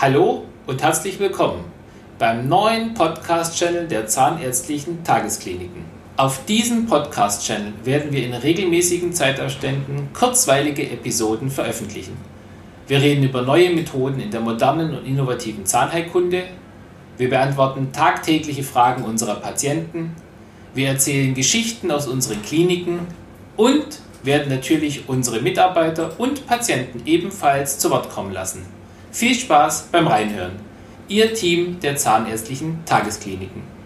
Hallo und herzlich willkommen beim neuen Podcast-Channel der Zahnärztlichen Tageskliniken. Auf diesem Podcast-Channel werden wir in regelmäßigen Zeitabständen kurzweilige Episoden veröffentlichen. Wir reden über neue Methoden in der modernen und innovativen Zahnheilkunde. Wir beantworten tagtägliche Fragen unserer Patienten. Wir erzählen Geschichten aus unseren Kliniken und werden natürlich unsere Mitarbeiter und Patienten ebenfalls zu Wort kommen lassen. Viel Spaß beim Reinhören. Ihr Team der Zahnärztlichen Tageskliniken.